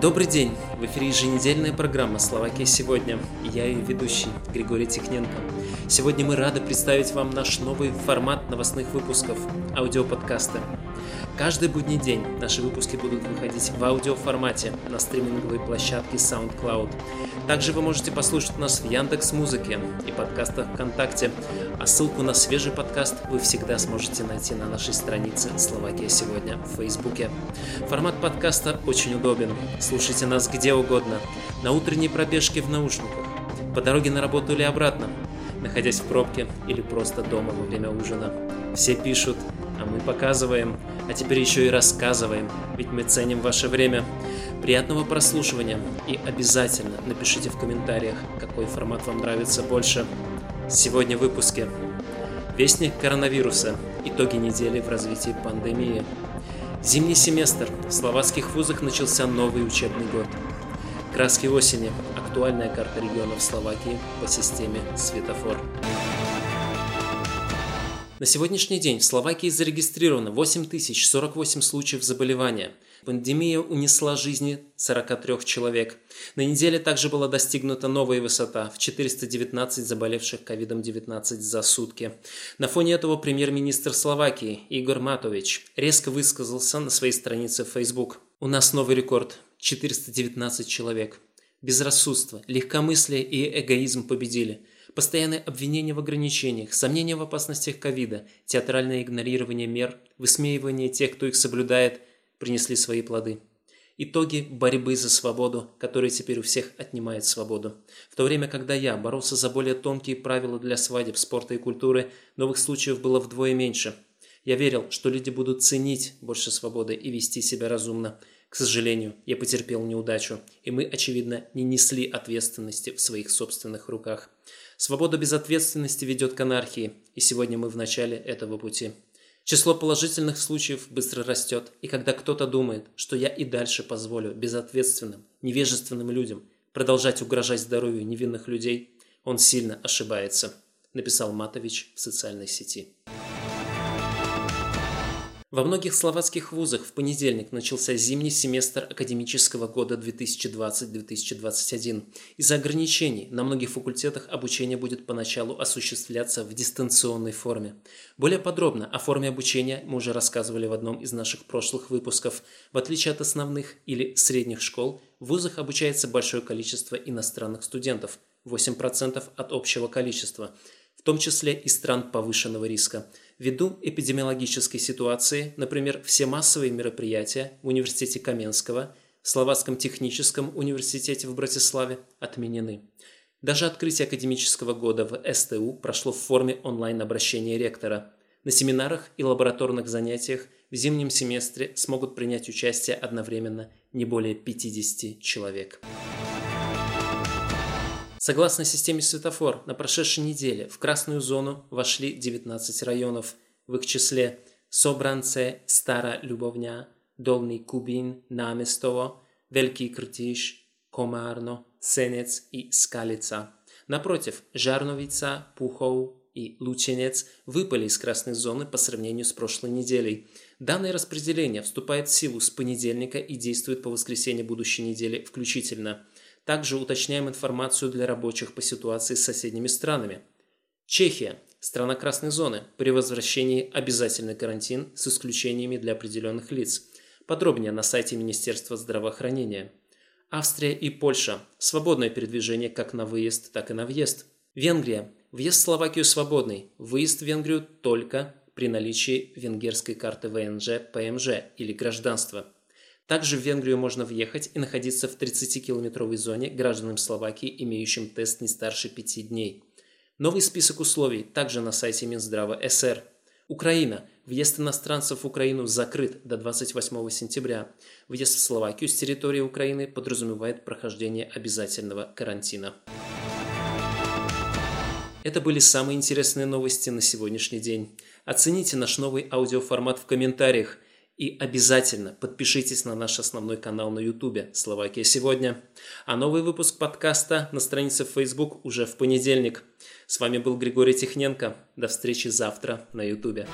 Добрый день! В эфире еженедельная программа «Словакия сегодня» и я ее ведущий Григорий Тихненко. Сегодня мы рады представить вам наш новый формат новостных выпусков – аудиоподкасты. Каждый будний день наши выпуски будут выходить в аудиоформате на стриминговой площадке SoundCloud. Также вы можете послушать нас в Яндекс Музыке и подкастах ВКонтакте, а ссылку на свежий подкаст вы всегда сможете найти на нашей странице «Словакия сегодня» в Фейсбуке. Формат подкаста очень удобен. Слушайте нас где угодно, на утренней пробежке в наушниках, по дороге на работу или обратно, находясь в пробке или просто дома во время ужина. Все пишут, а мы показываем, а теперь еще и рассказываем, ведь мы ценим ваше время. Приятного прослушивания и обязательно напишите в комментариях, какой формат вам нравится больше. Сегодня в выпуске Вестник коронавируса. Итоги недели в развитии пандемии. Зимний семестр. В словацких вузах начался новый учебный год. Краски осени. Актуальная карта регионов Словакии по системе светофор. На сегодняшний день в Словакии зарегистрировано 8048 случаев заболевания. Пандемия унесла жизни 43 человек. На неделе также была достигнута новая высота в 419 заболевших COVID-19 за сутки. На фоне этого премьер-министр Словакии Игорь Матович резко высказался на своей странице в Facebook. У нас новый рекорд – 419 человек. Безрассудство, легкомыслие и эгоизм победили – Постоянное обвинение в ограничениях, сомнения в опасностях ковида, театральное игнорирование мер, высмеивание тех, кто их соблюдает, принесли свои плоды. Итоги борьбы за свободу, которые теперь у всех отнимают свободу. В то время, когда я боролся за более тонкие правила для свадеб, спорта и культуры, новых случаев было вдвое меньше. Я верил, что люди будут ценить больше свободы и вести себя разумно. К сожалению, я потерпел неудачу, и мы, очевидно, не несли ответственности в своих собственных руках. Свобода без ответственности ведет к анархии, и сегодня мы в начале этого пути. Число положительных случаев быстро растет, и когда кто-то думает, что я и дальше позволю безответственным, невежественным людям продолжать угрожать здоровью невинных людей, он сильно ошибается, написал Матович в социальной сети. Во многих словацких вузах в понедельник начался зимний семестр академического года 2020-2021. Из-за ограничений на многих факультетах обучение будет поначалу осуществляться в дистанционной форме. Более подробно о форме обучения мы уже рассказывали в одном из наших прошлых выпусков. В отличие от основных или средних школ, в вузах обучается большое количество иностранных студентов – 8% от общего количества, в том числе и стран повышенного риска – Ввиду эпидемиологической ситуации, например, все массовые мероприятия в Университете Каменского, в Словацком техническом университете в Братиславе отменены. Даже открытие академического года в СТУ прошло в форме онлайн-обращения ректора. На семинарах и лабораторных занятиях в зимнем семестре смогут принять участие одновременно не более 50 человек. Согласно системе светофор, на прошедшей неделе в красную зону вошли 19 районов, в их числе Собранце, Стара Любовня, Долный Кубин, Наместово, Великий Кртиш, Комарно, Сенец и Скалица. Напротив, Жарновица, Пухов и Лученец выпали из красной зоны по сравнению с прошлой неделей. Данное распределение вступает в силу с понедельника и действует по воскресенье будущей недели включительно – также уточняем информацию для рабочих по ситуации с соседними странами. Чехия – страна красной зоны. При возвращении обязательный карантин с исключениями для определенных лиц. Подробнее на сайте Министерства здравоохранения. Австрия и Польша – свободное передвижение как на выезд, так и на въезд. Венгрия – въезд в Словакию свободный, выезд в Венгрию только при наличии венгерской карты ВНЖ, ПМЖ или гражданства – также в Венгрию можно въехать и находиться в 30-километровой зоне гражданам Словакии, имеющим тест не старше 5 дней. Новый список условий также на сайте Минздрава СР. Украина. Въезд иностранцев в Украину закрыт до 28 сентября. Въезд в Словакию с территории Украины подразумевает прохождение обязательного карантина. Это были самые интересные новости на сегодняшний день. Оцените наш новый аудиоформат в комментариях – и обязательно подпишитесь на наш основной канал на YouTube «Словакия сегодня». А новый выпуск подкаста на странице в Facebook уже в понедельник. С вами был Григорий Тихненко. До встречи завтра на YouTube.